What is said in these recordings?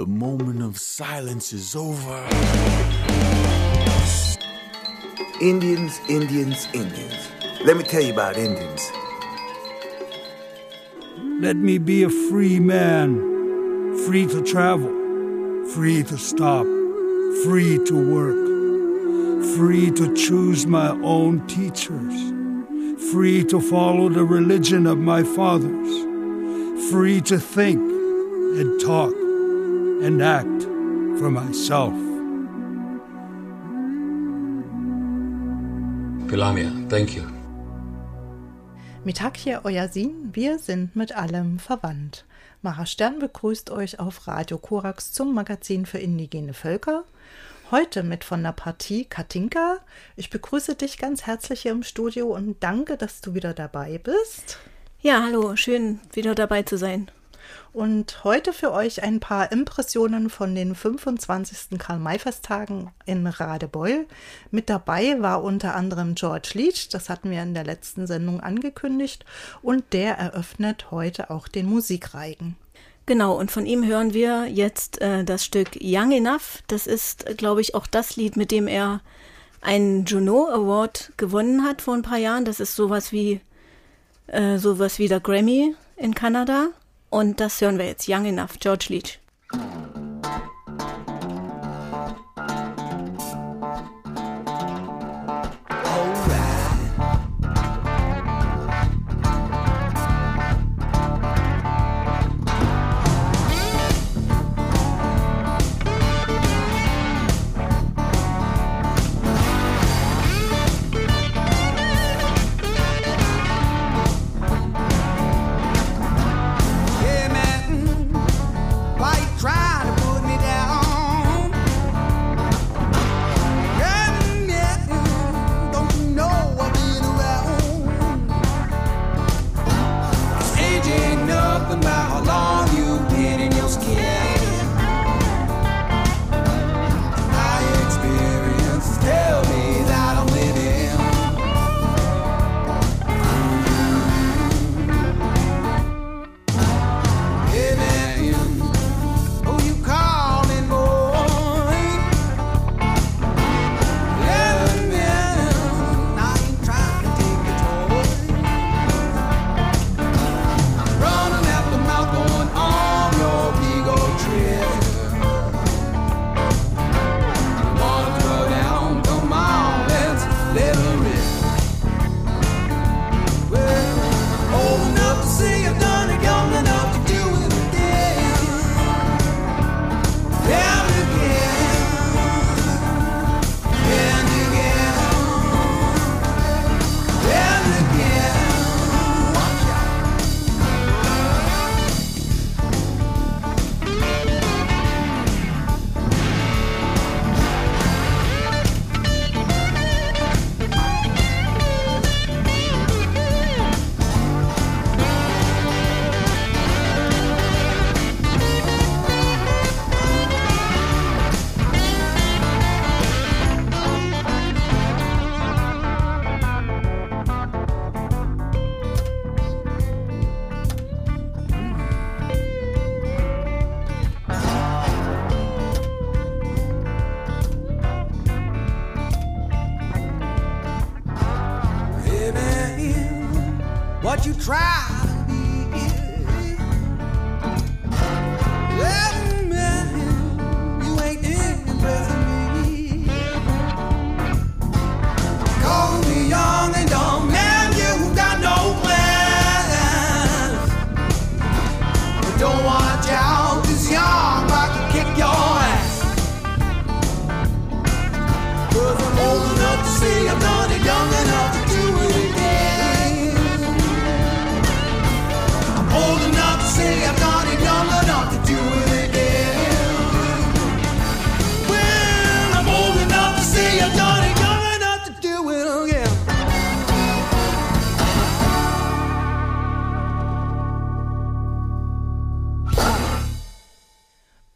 The moment of silence is over. Indians, Indians, Indians. Let me tell you about Indians. Let me be a free man, free to travel, free to stop, free to work, free to choose my own teachers, free to follow the religion of my fathers, free to think and talk and act for myself. Pilamia, thank you. Mitakje Oyasin, wir sind mit allem verwandt. Mara Stern begrüßt euch auf Radio Korax zum Magazin für indigene Völker. Heute mit von der Partie Katinka. Ich begrüße dich ganz herzlich hier im Studio und danke, dass du wieder dabei bist. Ja, hallo, schön wieder dabei zu sein. Und heute für euch ein paar Impressionen von den 25. Karl-May-Festtagen in Radebeul. Mit dabei war unter anderem George Leach, das hatten wir in der letzten Sendung angekündigt, und der eröffnet heute auch den Musikreigen. Genau, und von ihm hören wir jetzt äh, das Stück Young Enough. Das ist, glaube ich, auch das Lied, mit dem er einen Juno Award gewonnen hat vor ein paar Jahren. Das ist sowas wie äh, sowas wie der Grammy in Kanada. Und das hören wir jetzt. Young Enough, George Leach.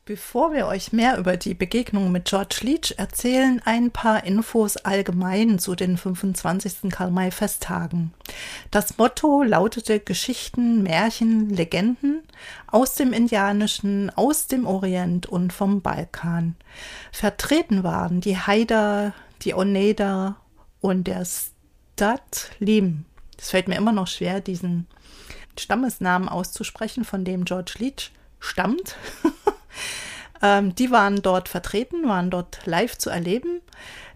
Bevor wir euch mehr über die Begegnung mit George Leach erzählen, ein paar Infos allgemein zu den 25. Karl-May-Festtagen. Das Motto lautete Geschichten, Märchen, Legenden aus dem Indianischen, aus dem Orient und vom Balkan. Vertreten waren die Haida, die Oneida und der Statlim. Es fällt mir immer noch schwer, diesen Stammesnamen auszusprechen, von dem George Leach stammt. ähm, die waren dort vertreten, waren dort live zu erleben.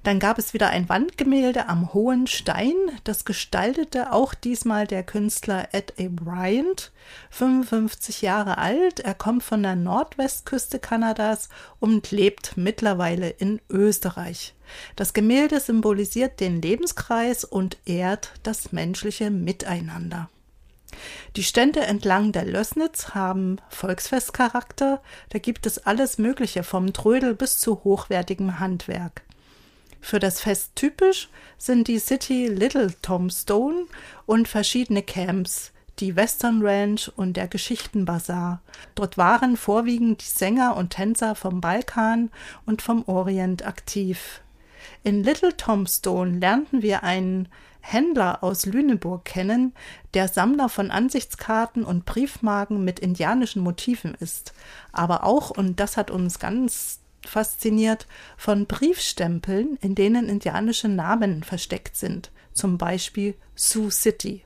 Dann gab es wieder ein Wandgemälde am Hohen Stein. Das gestaltete auch diesmal der Künstler Ed A. Bryant, 55 Jahre alt. Er kommt von der Nordwestküste Kanadas und lebt mittlerweile in Österreich. Das Gemälde symbolisiert den Lebenskreis und ehrt das menschliche Miteinander. Die Stände entlang der Lößnitz haben Volksfestcharakter, da gibt es alles Mögliche vom Trödel bis zu hochwertigem Handwerk. Für das Fest typisch sind die City Little Tombstone und verschiedene Camps, die Western Ranch und der Geschichtenbazar. Dort waren vorwiegend die Sänger und Tänzer vom Balkan und vom Orient aktiv. In Little Tombstone lernten wir einen Händler aus Lüneburg kennen, der Sammler von Ansichtskarten und Briefmarken mit indianischen Motiven ist, aber auch, und das hat uns ganz fasziniert, von Briefstempeln, in denen indianische Namen versteckt sind, zum Beispiel Sioux City.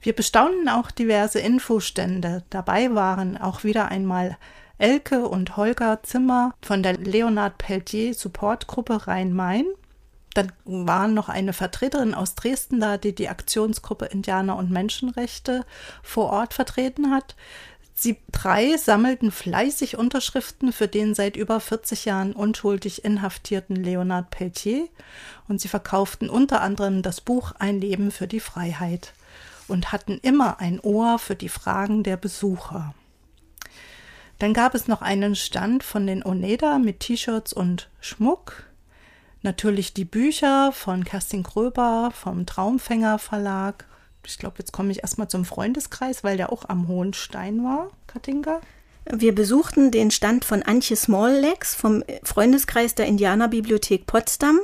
Wir bestaunen auch diverse Infostände. Dabei waren auch wieder einmal Elke und Holger Zimmer von der Leonard Pelletier Supportgruppe Rhein-Main dann war noch eine Vertreterin aus Dresden da, die die Aktionsgruppe Indianer und Menschenrechte vor Ort vertreten hat. Sie drei sammelten fleißig Unterschriften für den seit über 40 Jahren unschuldig inhaftierten Leonard Pelletier und sie verkauften unter anderem das Buch Ein Leben für die Freiheit und hatten immer ein Ohr für die Fragen der Besucher. Dann gab es noch einen Stand von den Oneda mit T-Shirts und Schmuck. Natürlich die Bücher von Kerstin Gröber vom Traumfänger Verlag. Ich glaube, jetzt komme ich erstmal zum Freundeskreis, weil der auch am Hohen Stein war, Katinka. Wir besuchten den Stand von Antje Smalllegs vom Freundeskreis der Indianerbibliothek Potsdam.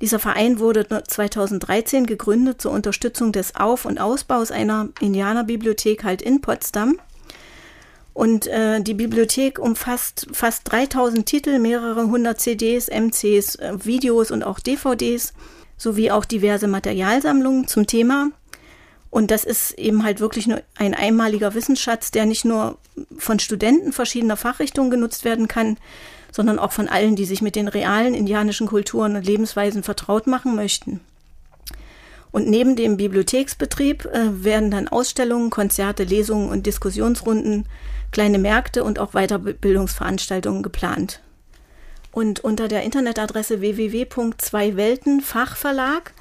Dieser Verein wurde 2013 gegründet zur Unterstützung des Auf- und Ausbaus einer Indianerbibliothek halt in Potsdam. Und äh, die Bibliothek umfasst fast 3000 Titel, mehrere hundert CDs, MCs, äh, Videos und auch DVDs, sowie auch diverse Materialsammlungen zum Thema. Und das ist eben halt wirklich nur ein einmaliger Wissensschatz, der nicht nur von Studenten verschiedener Fachrichtungen genutzt werden kann, sondern auch von allen, die sich mit den realen indianischen Kulturen und Lebensweisen vertraut machen möchten. Und neben dem Bibliotheksbetrieb äh, werden dann Ausstellungen, Konzerte, Lesungen und Diskussionsrunden kleine Märkte und auch Weiterbildungsveranstaltungen geplant. Und unter der Internetadresse www.zweiweltenfachverlag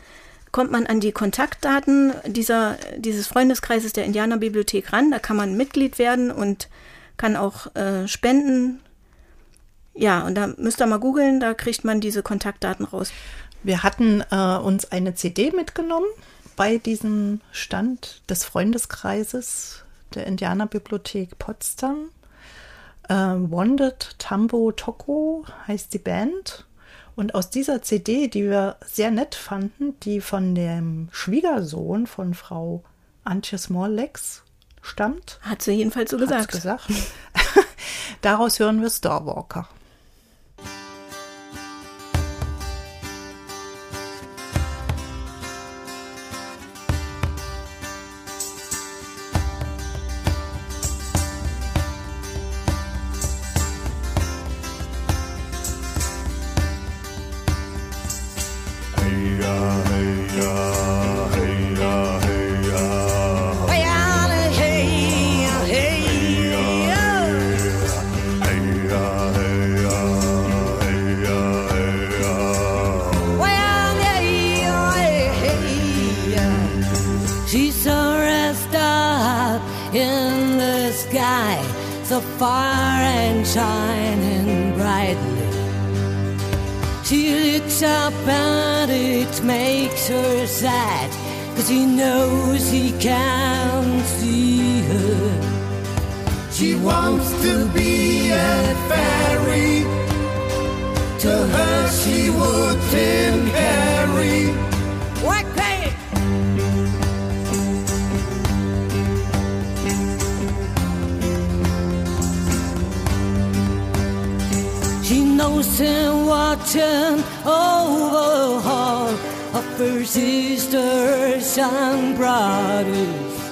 kommt man an die Kontaktdaten dieser, dieses Freundeskreises der Indianerbibliothek ran. Da kann man Mitglied werden und kann auch äh, spenden. Ja, und da müsst ihr mal googeln, da kriegt man diese Kontaktdaten raus. Wir hatten äh, uns eine CD mitgenommen bei diesem Stand des Freundeskreises der Indianerbibliothek Potsdam. Äh, Wanted Tambo Toko heißt die Band. Und aus dieser CD, die wir sehr nett fanden, die von dem Schwiegersohn von Frau Antje Smalllegs stammt. Hat sie jedenfalls so gesagt. gesagt. Daraus hören wir Starwalker. She saw a up in the sky, so far and shining brightly. She looks up and it makes her sad, cause she knows he can't see her. She wants to be a fairy, to her she would inherit. Him watching over all of her sisters and brothers.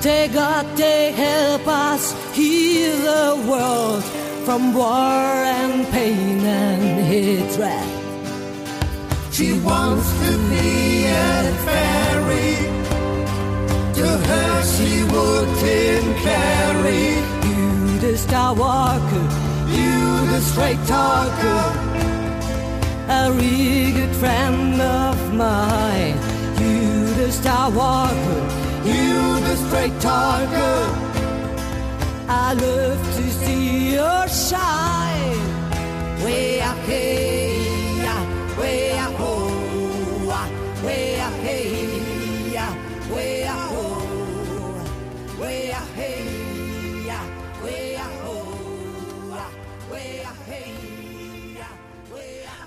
They God, they help us heal the world from war and pain and hatred. She wants to be a fairy. To her she would carry. You the star walker, the straight talker. a really good friend of mine. You the star walker, You the straight talker. I love to see your shine. Way up here, way up oh, way up here, way up oh, way up here,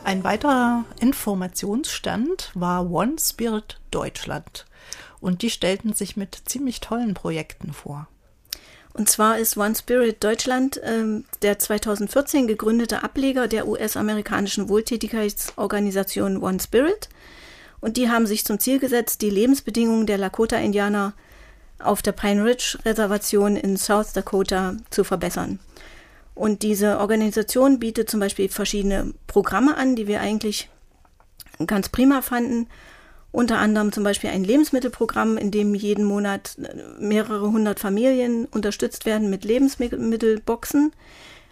Ein weiterer Informationsstand war One Spirit Deutschland. Und die stellten sich mit ziemlich tollen Projekten vor. Und zwar ist One Spirit Deutschland ähm, der 2014 gegründete Ableger der US-amerikanischen Wohltätigkeitsorganisation One Spirit. Und die haben sich zum Ziel gesetzt, die Lebensbedingungen der Lakota-Indianer auf der Pine Ridge Reservation in South Dakota zu verbessern. Und diese Organisation bietet zum Beispiel verschiedene Programme an, die wir eigentlich ganz prima fanden. Unter anderem zum Beispiel ein Lebensmittelprogramm, in dem jeden Monat mehrere hundert Familien unterstützt werden mit Lebensmittelboxen,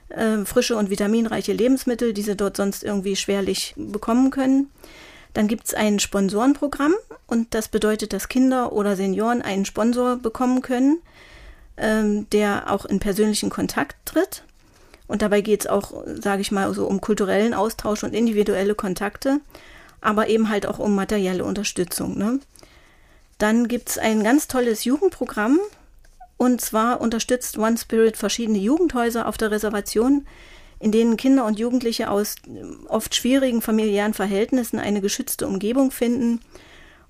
äh, frische und vitaminreiche Lebensmittel, die sie dort sonst irgendwie schwerlich bekommen können. Dann gibt es ein Sponsorenprogramm und das bedeutet, dass Kinder oder Senioren einen Sponsor bekommen können, ähm, der auch in persönlichen Kontakt tritt. Und dabei geht es auch, sage ich mal, so um kulturellen Austausch und individuelle Kontakte, aber eben halt auch um materielle Unterstützung. Ne? Dann gibt es ein ganz tolles Jugendprogramm. Und zwar unterstützt One Spirit verschiedene Jugendhäuser auf der Reservation, in denen Kinder und Jugendliche aus äh, oft schwierigen familiären Verhältnissen eine geschützte Umgebung finden,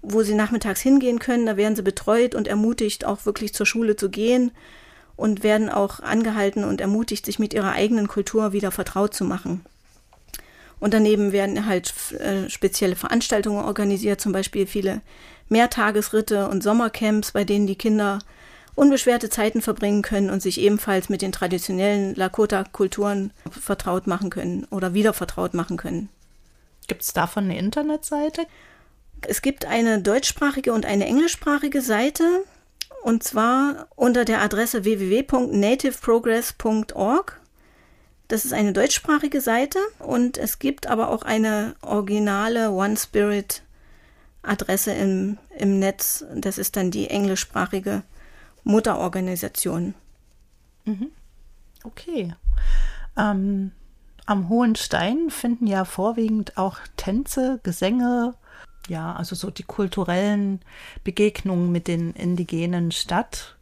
wo sie nachmittags hingehen können. Da werden sie betreut und ermutigt, auch wirklich zur Schule zu gehen und werden auch angehalten und ermutigt, sich mit ihrer eigenen Kultur wieder vertraut zu machen. Und daneben werden halt äh, spezielle Veranstaltungen organisiert, zum Beispiel viele Mehrtagesritte und Sommercamps, bei denen die Kinder unbeschwerte Zeiten verbringen können und sich ebenfalls mit den traditionellen Lakota-Kulturen vertraut machen können oder wieder vertraut machen können. Gibt es davon eine Internetseite? Es gibt eine deutschsprachige und eine englischsprachige Seite und zwar unter der Adresse www.nativeprogress.org. Das ist eine deutschsprachige Seite und es gibt aber auch eine originale One Spirit Adresse im, im Netz. Das ist dann die englischsprachige Mutterorganisation. Okay. Ähm, am Hohen Stein finden ja vorwiegend auch Tänze, Gesänge, ja, also so die kulturellen Begegnungen mit den Indigenen statt.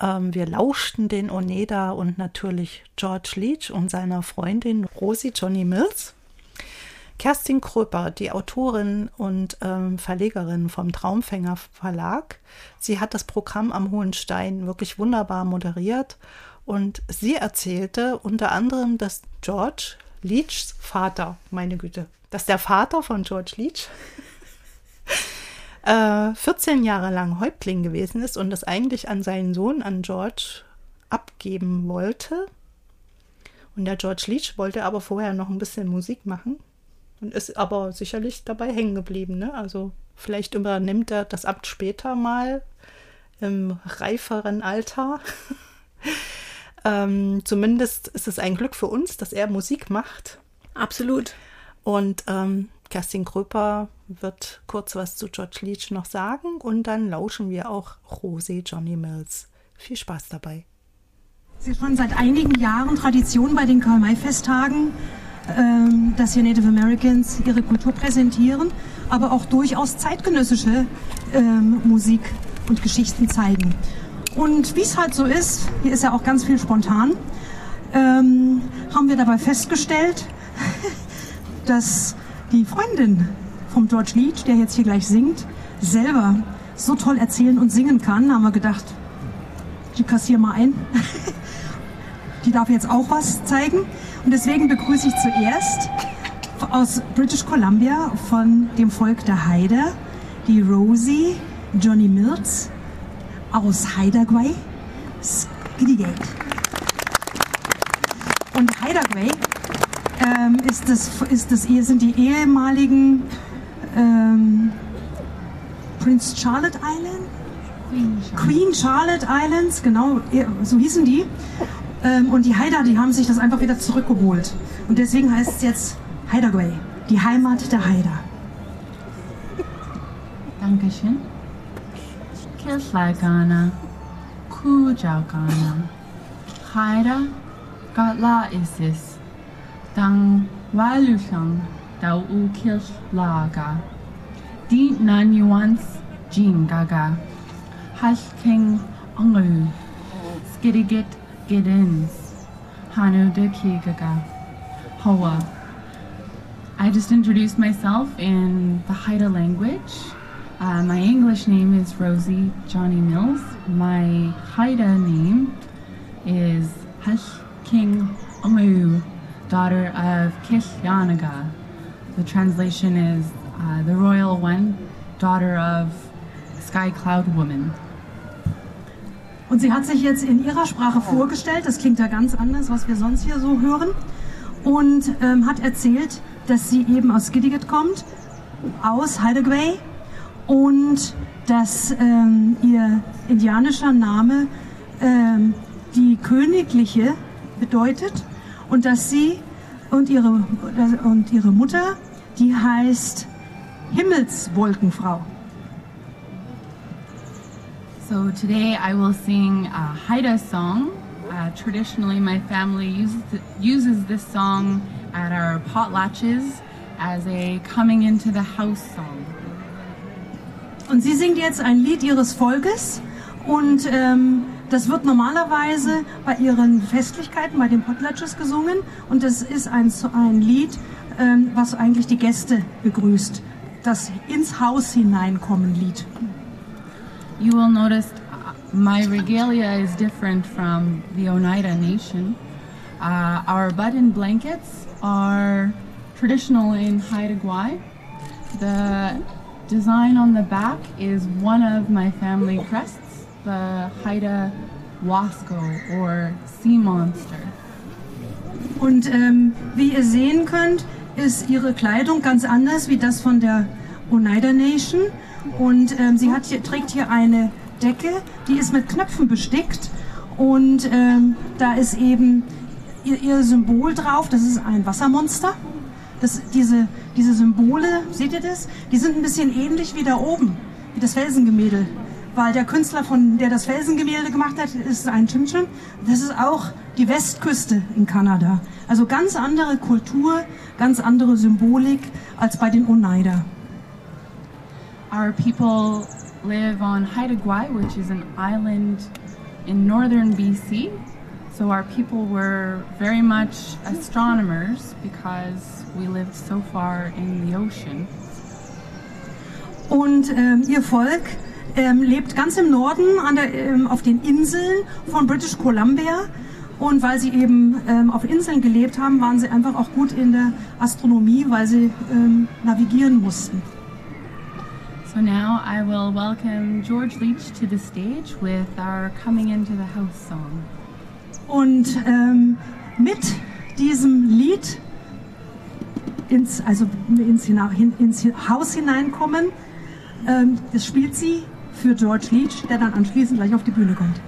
Ähm, wir lauschten den Oneda und natürlich George Leach und seiner Freundin Rosie Johnny Mills. Kerstin Kröper, die Autorin und ähm, Verlegerin vom Traumfänger Verlag, sie hat das Programm am Hohen Stein wirklich wunderbar moderiert und sie erzählte unter anderem, dass George Leachs Vater, meine Güte, dass der Vater von George Leach äh, 14 Jahre lang Häuptling gewesen ist und das eigentlich an seinen Sohn, an George, abgeben wollte. Und der George Leach wollte aber vorher noch ein bisschen Musik machen und ist aber sicherlich dabei hängen geblieben. Ne? Also vielleicht übernimmt er das Amt später mal im reiferen Alter. ähm, zumindest ist es ein Glück für uns, dass er Musik macht. Absolut. Und ähm, Kerstin Kröper wird kurz was zu George Leach noch sagen und dann lauschen wir auch Rosé Johnny Mills. Viel Spaß dabei. Es ist schon seit einigen Jahren Tradition bei den Karl-May-Festtagen, ähm, dass hier Native Americans ihre Kultur präsentieren, aber auch durchaus zeitgenössische ähm, Musik und Geschichten zeigen. Und wie es halt so ist, hier ist ja auch ganz viel spontan, ähm, haben wir dabei festgestellt, dass die Freundin vom George Leach, der jetzt hier gleich singt, selber so toll erzählen und singen kann, haben wir gedacht, die kassier mal ein. die darf jetzt auch was zeigen. Und deswegen begrüße ich zuerst aus British Columbia von dem Volk der Haider die Rosie Johnny Mills aus Hideaway, Skidegate. Und Hideaway ähm, ist das, ist das, sind die ehemaligen ähm, Prince Charlotte Island? Queen Charlotte. Queen Charlotte Islands, genau, so hießen die. Ähm, und die Haider, die haben sich das einfach wieder zurückgeholt. Und deswegen heißt es jetzt Hideaway, die Heimat der Haider. Dankeschön. Kilslagana, Kujaukana, Haida, Gatla Isis, Dang Walushang, Dau U Kilslaga, Di Nanyuans Jin Gaga, Hashking Ongu, Skiddigit Giddins, Hanu de Kigaga, Hoa. I just introduced myself in the Haida language. Uh, my English name is Rosie Johnny Mills. My Haida name is Hush King Amu, daughter of Kishyanaga. The translation is uh, the royal one, daughter of Sky Cloud Woman. Und sie hat sich jetzt in ihrer Sprache vorgestellt, das klingt ja ganz anders, was wir sonst hier so hören, und ähm, hat erzählt, dass sie eben aus Giddiget kommt, aus Hideaway, und dass ähm, ihr indianischer Name ähm, die königliche bedeutet und dass sie und ihre, und ihre Mutter, die heißt Himmelswolkenfrau. So today I will sing a Haida song. Uh, traditionally, my family uses, uses this song at our potlatches as a coming into the house song. Und sie singt jetzt ein Lied ihres Volkes und ähm, das wird normalerweise bei ihren Festlichkeiten, bei den Potlatches gesungen und das ist ein, ein Lied, ähm, was eigentlich die Gäste begrüßt. Das ins Haus hineinkommen Lied. You will notice uh, my regalia is different from the Oneida Nation. Uh, our button blankets are traditional in Haida Gwaii. The design on the back is one of my family crests, the Haida Wasco or Sea Monster. Und ähm, wie ihr sehen könnt, ist ihre Kleidung ganz anders wie das von der Oneida Nation. Und ähm, sie hier, trägt hier eine Decke, die ist mit Knöpfen bestickt. Und ähm, da ist eben ihr, ihr Symbol drauf, das ist ein Wassermonster. Das, diese, diese Symbole, seht ihr das? Die sind ein bisschen ähnlich wie da oben, wie das Felsengemälde. Weil der Künstler, von, der das Felsengemälde gemacht hat, ist ein Chimchim. Das ist auch die Westküste in Kanada. Also ganz andere Kultur, ganz andere Symbolik als bei den Oneida. Our people live on Haida Gwaii, which is an island in northern BC. So our people were very much astronomers because we lived so far in the ocean. Und ähm, ihr Volk ähm, lebt ganz im Norden an der, ähm, auf den Inseln von British Columbia. Und weil sie eben ähm, auf Inseln gelebt haben, waren sie einfach auch gut in der Astronomie, weil sie ähm, navigieren mussten. So now I will welcome George Leach to the stage with our Coming Into the House song. Und ähm, mit diesem Lied ins, also ins, ins Haus hineinkommen, ähm, das spielt sie für George Leach, der dann anschließend gleich auf die Bühne kommt.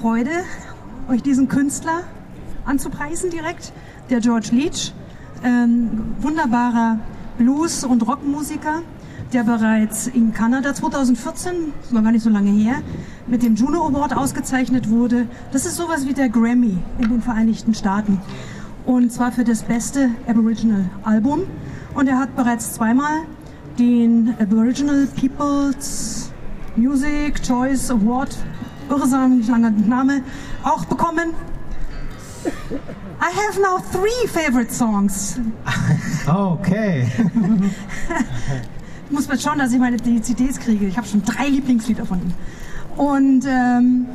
Freude, euch diesen Künstler anzupreisen direkt, der George Leach, ähm, wunderbarer Blues- und Rockmusiker, der bereits in Kanada 2014, das war gar nicht so lange her, mit dem Juno Award ausgezeichnet wurde. Das ist sowas wie der Grammy in den Vereinigten Staaten. Und zwar für das beste Aboriginal Album. Und er hat bereits zweimal den Aboriginal People's Music Choice Award, irrsinnig langer Name, auch bekommen. I have now three favorite songs. Okay. Ich muss mal schauen, dass ich meine die CDs kriege. Ich habe schon drei Lieblingslieder von ihm. Und, ähm,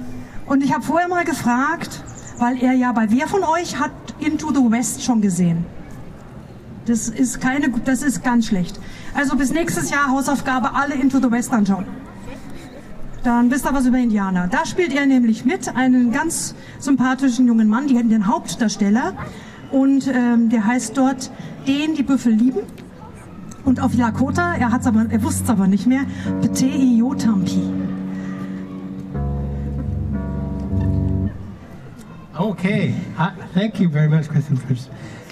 und ich habe vorher mal gefragt, weil er ja bei wer von euch hat Into the West schon gesehen? Das ist keine, das ist ganz schlecht. Also bis nächstes Jahr Hausaufgabe, alle Into the West anschauen. Dann wisst ihr was über Indianer. Da spielt er nämlich mit, einen ganz sympathischen jungen Mann, die hätten den Hauptdarsteller. Und ähm, der heißt dort Den die Büffel lieben. Und auf Lakota, er, er wusste es aber nicht mehr, Petei Yotampi. Okay. Uh, thank you very much, Kristen, for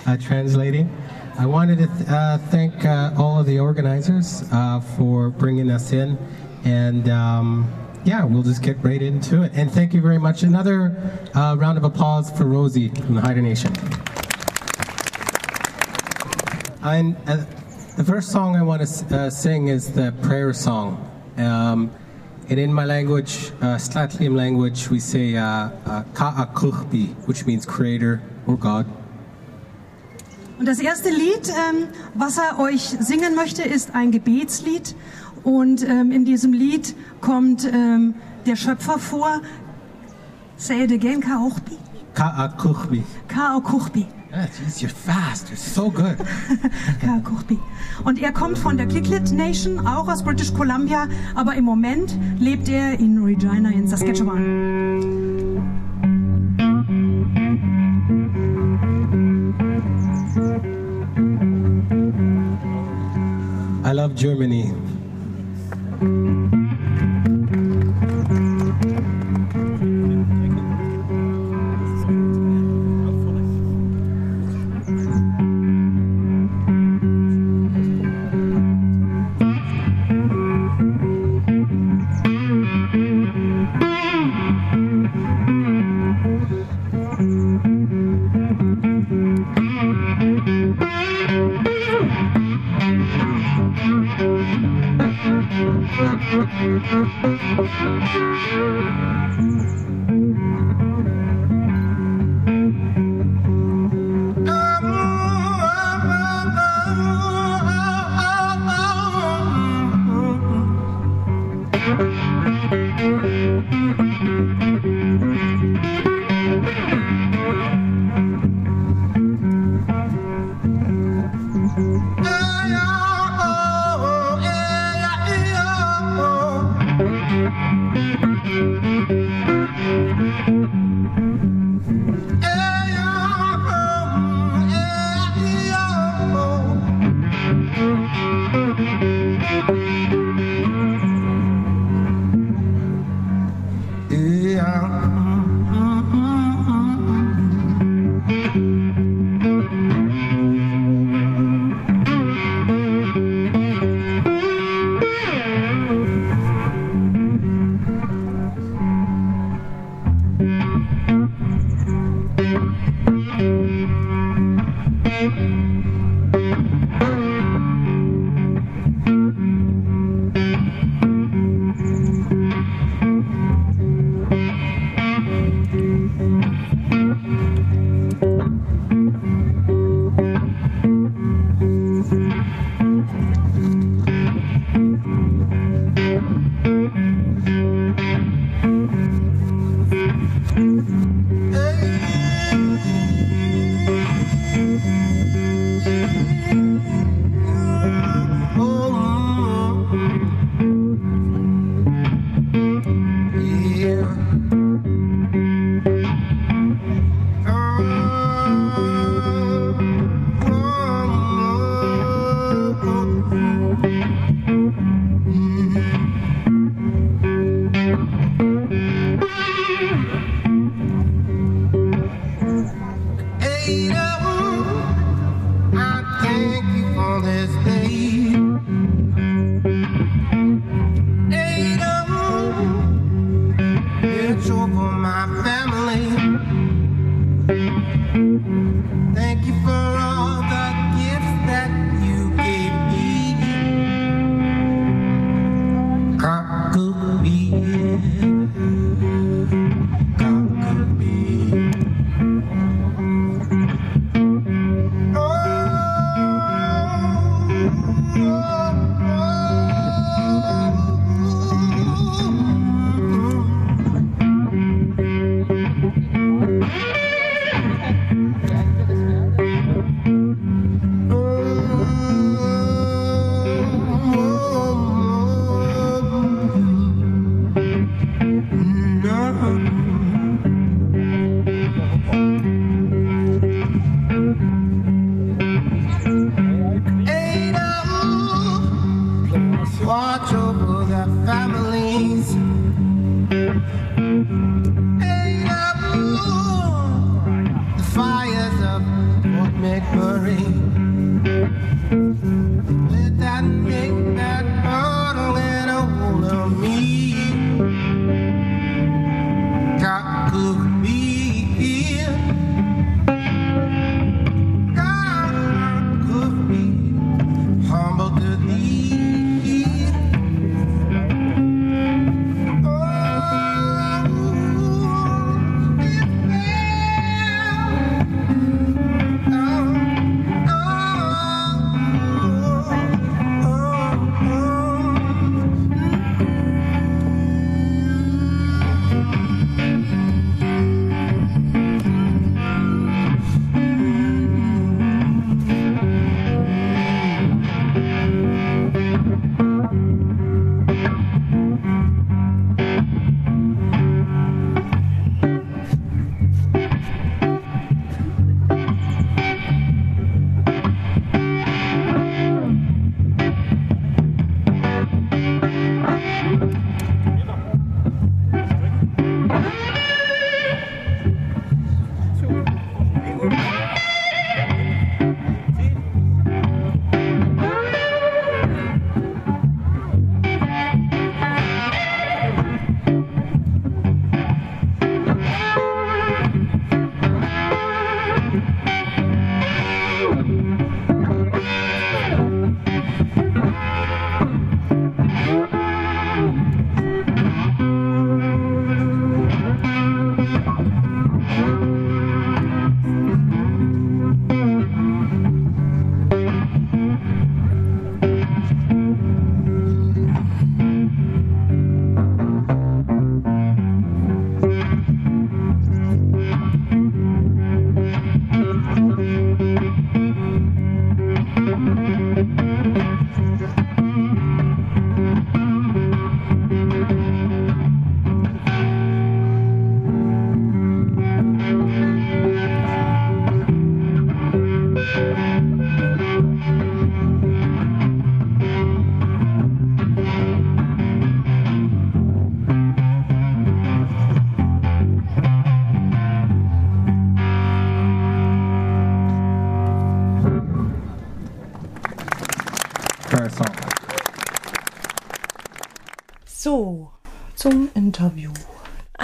uh, translating. I wanted to th- uh, thank uh, all of the organizers uh, for bringing us in. And um, yeah, we'll just get right into it. And thank you very much. Another uh, round of applause for Rosie from the Haida Nation. And uh, the first song I want to uh, sing is the prayer song. Um, and in my language, uh, language, we say uh, uh, Ka'akuchbi, which means creator or God. Und das erste Lied, ähm, was er euch singen möchte, ist ein Gebetslied. Und ähm, in diesem Lied kommt ähm, der Schöpfer vor. Say it again, Kaochbi. Ka'akuchbi. Kaokuchbi. Yeah, geez, you're fast. You're so good. Kaokuchbi. Und er kommt von der Kliklit Nation, auch aus British Columbia, aber im Moment lebt er in Regina in Saskatchewan. I love Germany.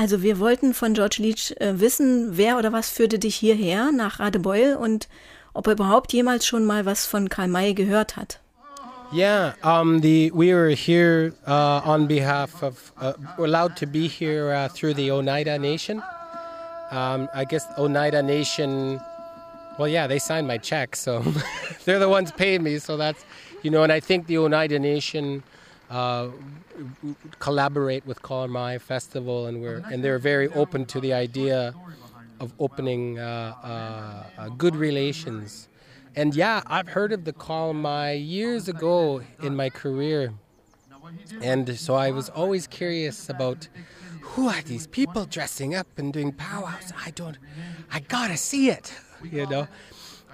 Also wir wollten von George Leach äh, wissen, wer oder was führte dich hierher nach Radebeul und ob er überhaupt jemals schon mal was von Karl May gehört hat. Yeah, um, the we were here uh, on behalf of. Uh, allowed to be here uh, through the Oneida Nation. Um, I guess Oneida Nation. Well, yeah, they signed my check, so they're the ones paying me. So that's you know, and I think the Oneida Nation uh, collaborate with Kalamai Festival, and we're and they're very open to the idea of opening uh, uh, uh, good relations. And yeah, I've heard of the Kalamai years ago in my career, and so I was always curious about who are these people dressing up and doing powwows. I don't, I gotta see it, you know.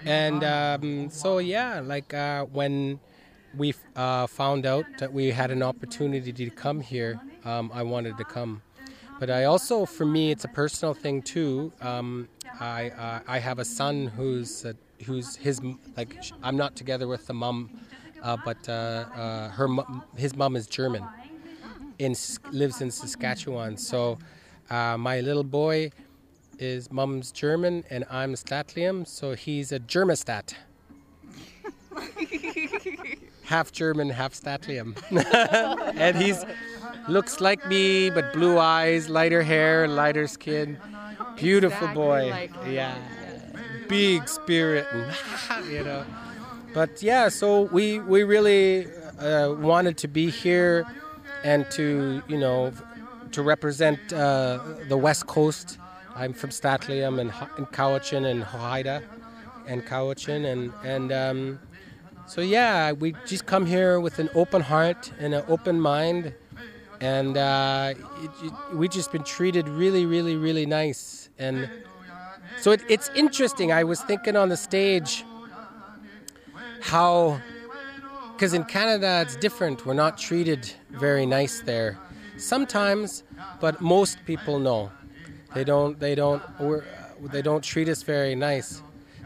And um, so yeah, like uh, when we uh, found out that we had an opportunity to come here, um, I wanted to come. But I also, for me, it's a personal thing too. Um, I uh, I have a son who's uh, who's his like I'm not together with the mom, uh, but uh, uh, her his mom is German, in lives in Saskatchewan. So uh, my little boy is mom's German and I'm Statlium, so he's a Germastat. Half German, half Statlium. and he's looks like me, but blue eyes, lighter hair, lighter skin. Beautiful Exactly boy. like yeah. Big spirit and you know. But yeah, so we we really uh, wanted to be here and to, you know, to represent uh, the West Coast. I'm from Statlium and, and Cowichan and Haida and Cowichan and and um, so yeah, we just come here with an open heart and an open mind, and uh, it, it, we just been treated really, really, really nice. And so it, it's interesting. I was thinking on the stage how, because in Canada it's different. We're not treated very nice there. Sometimes, but most people know they don't. They don't. They don't treat us very nice.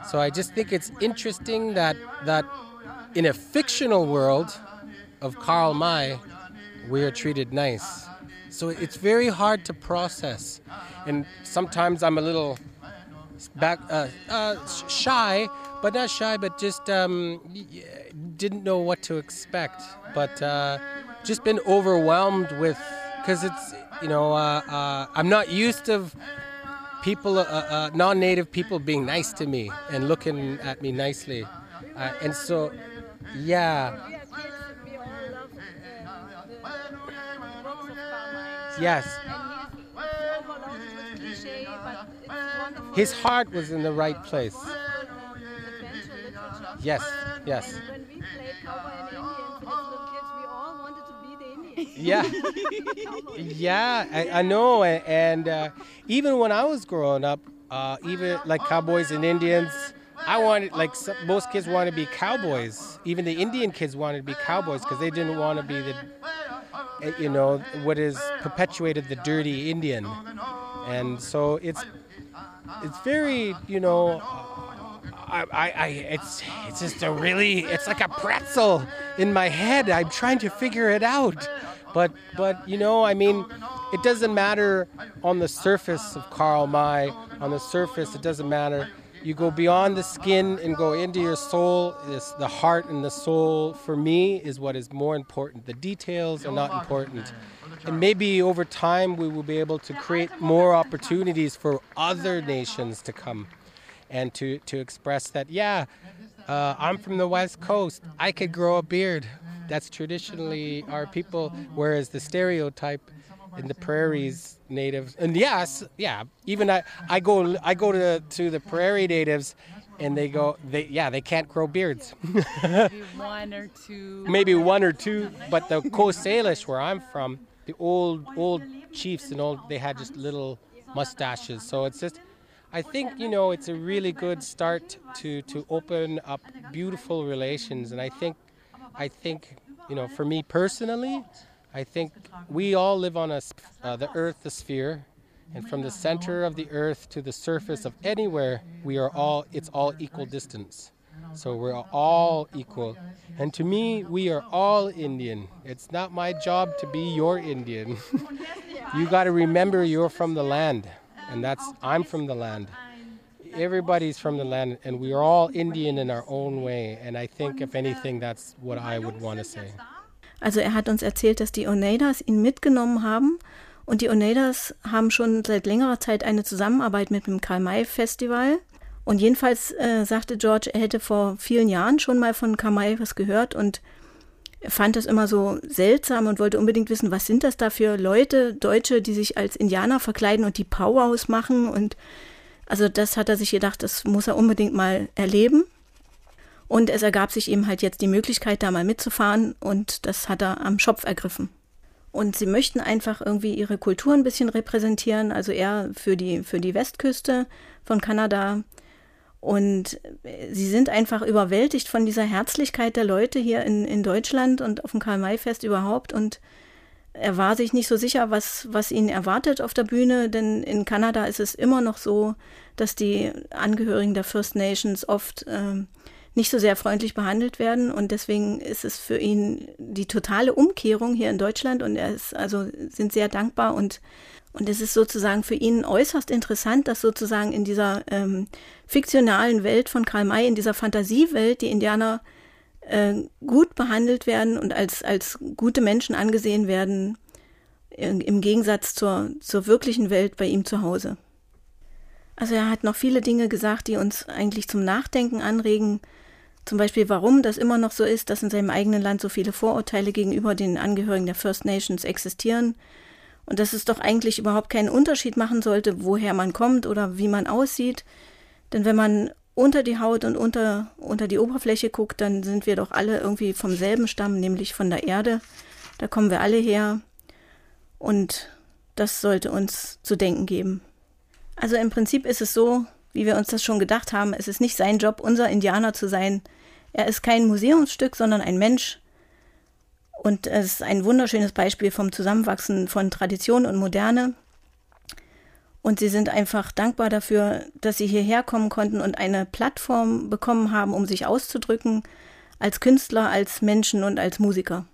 So I just think it's interesting that that in a fictional world of Karl May, we are treated nice. So it's very hard to process, and sometimes I'm a little back uh, uh, shy, but not shy, but just um, didn't know what to expect. But uh, just been overwhelmed with because it's you know uh, uh, I'm not used to people, uh, non-native people being nice to me and looking at me nicely, and so yeah. Yes. His heart was in the right place. Yes, yes. Yeah, yeah, I, I know. a- And uh, even when I was growing up, uh, even like cowboys and Indians, I wanted like most kids wanted to be cowboys. Even the Indian kids wanted to be cowboys because they didn't want to be the, uh, you know, what is perpetuated the dirty Indian. And so it's it's very, you know, I, I, I, it's, it's just a really, it's like a pretzel in my head. I'm trying to figure it out, but, but you know, I mean, it doesn't matter on the surface of Karl May. On the surface, it doesn't matter. You go beyond the skin and go into your soul. It's the heart and the soul. For me, is what is more important. The details are not important. And maybe over time, we will be able to create more opportunities for other nations to come and to, to express that, yeah, uh, I'm from the West Coast. I could grow a beard. That's traditionally our people, whereas the stereotype in the prairies natives. And yes yeah even i i go i go to to the prairie natives and they go they yeah they can't grow beards. Maybe one or two. maybe one or two but the coast salish where i'm from the old old chiefs and old they had just little mustaches. So it's just i think you know it's a really good start to to open up beautiful relations. And i think i think you know for me personally i think we all live on a uh, the earth the sphere and from the center of the earth to the surface of anywhere we are all it's all equal distance so we're all equal. And to me, we are all Indian. It's not my job to be your Indian. you got to remember you're from the land, and that's I'm from the land. Everybody's from the land, and we are all Indian in our own way. And I think, if anything, that's what I would want to say. Also er hat uns erzählt, dass die Oneidas ihn mitgenommen haben und die Oneidas haben schon seit längerer Zeit eine Zusammenarbeit mit dem Karl-May-Festival. Und jedenfalls äh, sagte George, er hätte vor vielen Jahren schon mal von Karl-May was gehört und fand das immer so seltsam und wollte unbedingt wissen, was sind das da für Leute, Deutsche, die sich als Indianer verkleiden und die Powwows machen und also das hat er sich gedacht, das muss er unbedingt mal erleben. Und es ergab sich eben halt jetzt die Möglichkeit, da mal mitzufahren und das hat er am Schopf ergriffen. Und sie möchten einfach irgendwie ihre Kultur ein bisschen repräsentieren, also er für die, für die Westküste von Kanada. Und äh, sie sind einfach überwältigt von dieser Herzlichkeit der Leute hier in, in Deutschland und auf dem Karl-May-Fest überhaupt. Und er war sich nicht so sicher, was, was ihn erwartet auf der Bühne, denn in Kanada ist es immer noch so, dass die Angehörigen der First Nations oft ähm, nicht so sehr freundlich behandelt werden und deswegen ist es für ihn die totale Umkehrung hier in Deutschland und er ist also sind sehr dankbar und und es ist sozusagen für ihn äußerst interessant, dass sozusagen in dieser ähm, fiktionalen Welt von Karl May, in dieser Fantasiewelt, die Indianer äh, gut behandelt werden und als, als gute Menschen angesehen werden, im Gegensatz zur, zur wirklichen Welt bei ihm zu Hause. Also er hat noch viele Dinge gesagt, die uns eigentlich zum Nachdenken anregen. Zum Beispiel, warum das immer noch so ist, dass in seinem eigenen Land so viele Vorurteile gegenüber den Angehörigen der First Nations existieren und dass es doch eigentlich überhaupt keinen Unterschied machen sollte, woher man kommt oder wie man aussieht. Denn wenn man unter die Haut und unter, unter die Oberfläche guckt, dann sind wir doch alle irgendwie vom selben Stamm, nämlich von der Erde. Da kommen wir alle her. Und das sollte uns zu denken geben. Also im Prinzip ist es so, wie wir uns das schon gedacht haben, es ist nicht sein Job, unser Indianer zu sein. Er ist kein Museumsstück, sondern ein Mensch, und es ist ein wunderschönes Beispiel vom Zusammenwachsen von Tradition und Moderne. Und sie sind einfach dankbar dafür, dass sie hierher kommen konnten und eine Plattform bekommen haben, um sich auszudrücken, als Künstler, als Menschen und als Musiker.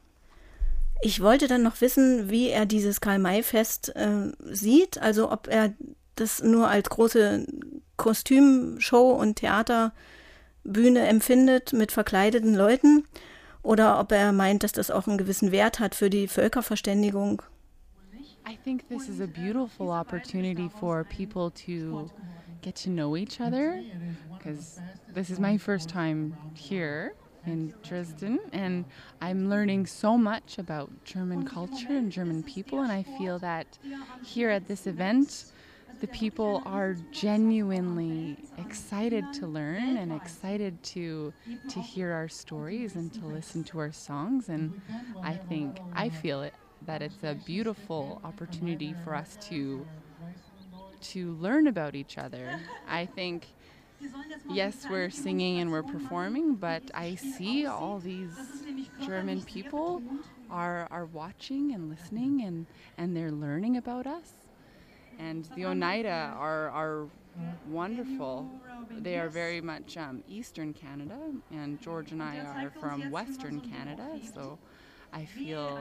Ich wollte dann noch wissen, wie er dieses Karl-May-Fest äh, sieht, also ob er das nur als große Kostümshow und Theaterbühne empfindet mit verkleideten Leuten oder ob er meint, dass das auch einen gewissen Wert hat für die Völkerverständigung. I think this is a beautiful opportunity for people to get to know each other because this is my first time here in Dresden and I'm learning so much about German culture and German people and I feel that here at this event the people are genuinely excited to learn and excited to to hear our stories and to listen to our songs and I think I feel it that it's a beautiful opportunity for us to to learn about each other. I think yes, we're singing and we're performing, but I see all these German people are are watching and listening and and they're learning about us and the Oneida are, are wonderful. They are very much um, Eastern Canada, and George and I are from Western Canada, so I feel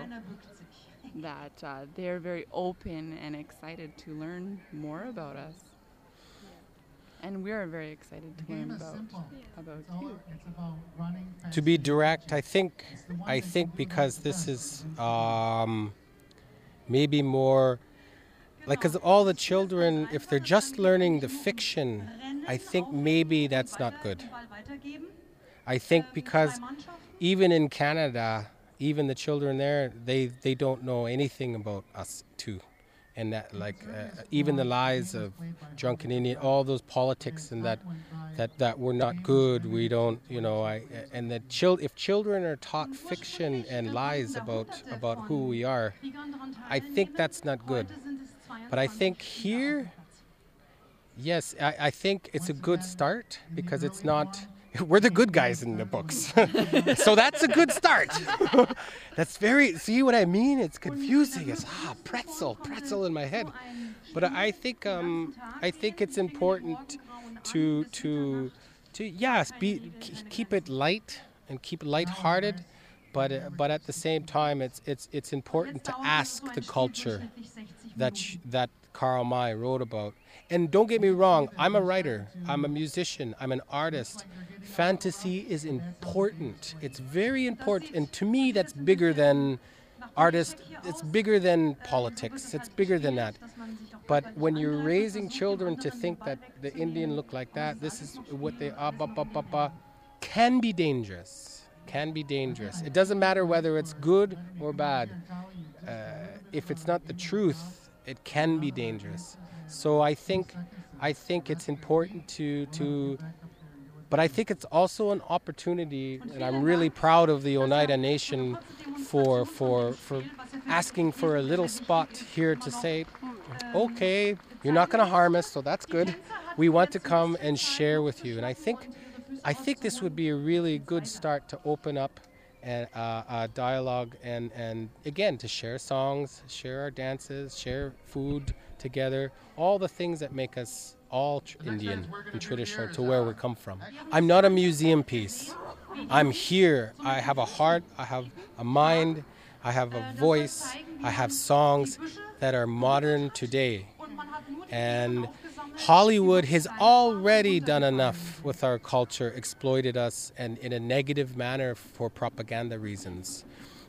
that uh, they're very open and excited to learn more about us. And we are very excited to learn about about you. To be direct, I think I think because this is um, maybe more like because all the children if they're just learning the fiction i think maybe that's not good. I think because even in canada even the children there they they don't know anything about us too. And that like uh, even the lies of drunken indian all those politics and that that that we're not good we don't you know i and that child if children are taught fiction and lies about about who we are i think that's not good but I think here, yes, I, I think it's a good start because it's not. We're the good guys in the books. so that's a good start. that's very, see what I mean? It's confusing. It's ah, pretzel, pretzel in my head. But I think, um, I think it's important to, to, to yes, be, keep it light and keep it lighthearted but uh, but at the same time, it's it's it's important to ask the culture that sh- that Karl May wrote about. And don't get me wrong, I'm a writer, I'm a musician, I'm an artist. Fantasy is important. It's very important, and to me, that's bigger than artist. It's bigger than politics. It's bigger than that. But when you're raising children to think that the Indian look like that, this is what they ah, ba, ba, can be dangerous. Can be dangerous. It doesn't matter whether it's good or bad. Uh, if it's not the truth, it can be dangerous. So I think I think it's important to to but I think it's also an opportunity and I'm really proud of the Oneida Nation for for for asking for a little spot here to say okay, you're not going to harm us, so that's good. We want to come and share with you. And I think I think this would be a really good start to open up and uh, uh, dialogue and and again to share songs, share our dances, share food together, all the things that make us all tr- Indian and traditional to where we come from. I'm not a museum piece. I'm here. I have a heart. I have a mind. I have a voice. I have songs that are modern today. And Hollywood has already done enough with our culture, exploited us, and in a negative manner for propaganda reasons.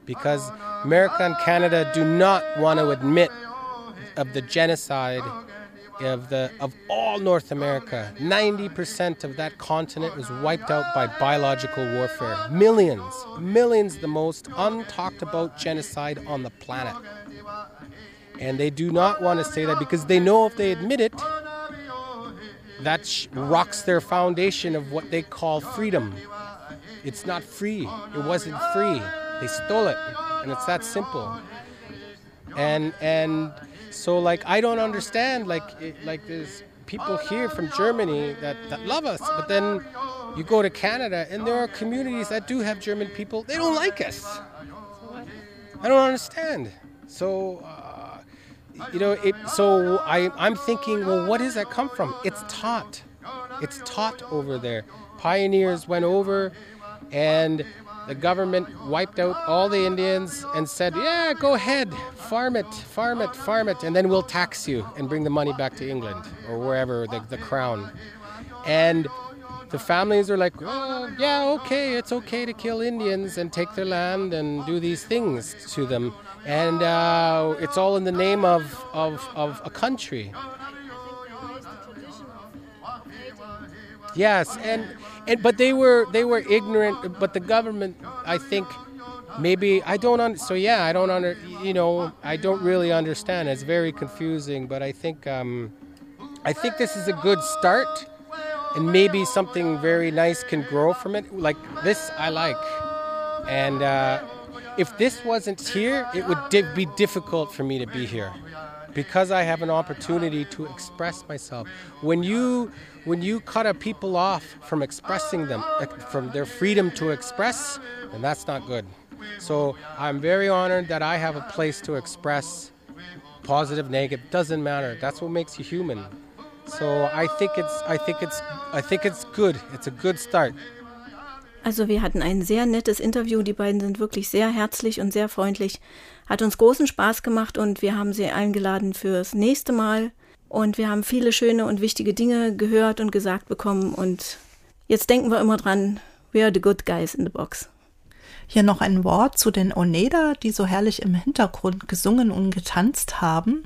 Because America and Canada do not want to admit of the genocide of the of all North America. 90% of that continent was wiped out by biological warfare. Millions, millions the most untalked about genocide on the planet. And they do not want to say that because they know if they admit it, that rocks their foundation of what they call freedom. It's not free. It wasn't free. They stole it, and it's that simple. And and so like I don't understand like it, like there's people here from Germany that, that love us, but then you go to Canada and there are communities that do have German people. They don't like us. I don't understand. So. Uh, you know, it, so I, I'm thinking, well, what does that come from? It's taught. It's taught over there. Pioneers went over, and the government wiped out all the Indians and said, yeah, go ahead, farm it, farm it, farm it, and then we'll tax you and bring the money back to England or wherever, the, the crown. And the families are like, oh, yeah, okay, it's okay to kill Indians and take their land and do these things to them. And uh, it's all in the name of, of, of a country. Yes, and, and but they were they were ignorant. But the government, I think, maybe I don't un- so yeah I don't under you know I don't really understand. It's very confusing. But I think um, I think this is a good start, and maybe something very nice can grow from it. Like this, I like, and. Uh, if this wasn't here, it would di- be difficult for me to be here because I have an opportunity to express myself. When you when you cut a people off from expressing them uh, from their freedom to express, then that's not good. So I'm very honored that I have a place to express positive, negative, doesn't matter. That's what makes you human. So I think it's I think it's I think it's good. It's a good start. Also wir hatten ein sehr nettes Interview. Die beiden sind wirklich sehr herzlich und sehr freundlich. Hat uns großen Spaß gemacht und wir haben sie eingeladen fürs nächste Mal. Und wir haben viele schöne und wichtige Dinge gehört und gesagt bekommen. Und jetzt denken wir immer dran, we are the good guys in the box. Hier noch ein Wort zu den Oneda, die so herrlich im Hintergrund gesungen und getanzt haben.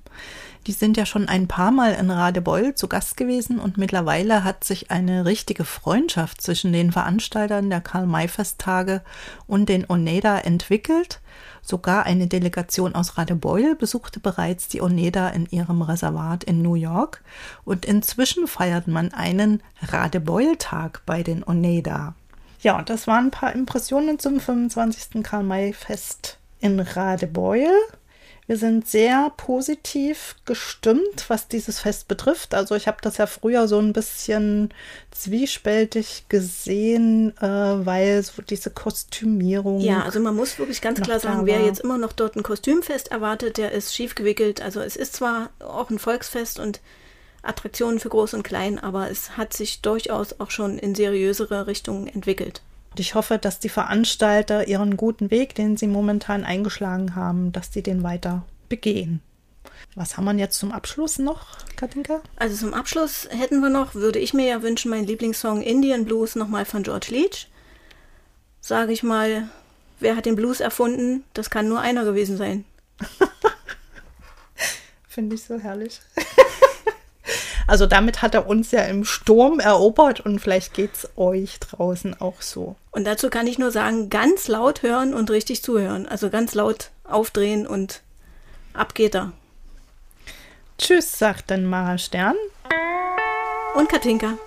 Die sind ja schon ein paar Mal in Radebeul zu Gast gewesen und mittlerweile hat sich eine richtige Freundschaft zwischen den Veranstaltern der Karl-May-Festtage und den Oneda entwickelt. Sogar eine Delegation aus Radebeul besuchte bereits die Oneda in ihrem Reservat in New York und inzwischen feiert man einen Radebeul-Tag bei den Oneda. Ja, das waren ein paar Impressionen zum 25. Karl-May-Fest in Radebeul. Wir sind sehr positiv gestimmt, was dieses Fest betrifft. Also ich habe das ja früher so ein bisschen zwiespältig gesehen, äh, weil so diese Kostümierung. Ja, also man muss wirklich ganz klar sagen, wer jetzt immer noch dort ein Kostümfest erwartet, der ist schief gewickelt. Also es ist zwar auch ein Volksfest und Attraktionen für Groß und Klein, aber es hat sich durchaus auch schon in seriösere Richtungen entwickelt. Und ich hoffe, dass die Veranstalter ihren guten Weg, den sie momentan eingeschlagen haben, dass sie den weiter begehen. Was haben wir jetzt zum Abschluss noch, Katinka? Also zum Abschluss hätten wir noch, würde ich mir ja wünschen, meinen Lieblingssong Indian Blues nochmal von George Leach. Sage ich mal, wer hat den Blues erfunden? Das kann nur einer gewesen sein. Finde ich so herrlich. Also damit hat er uns ja im Sturm erobert und vielleicht geht's euch draußen auch so. Und dazu kann ich nur sagen, ganz laut hören und richtig zuhören. Also ganz laut aufdrehen und ab geht er. Tschüss, sagt dann Mara Stern. Und Katinka.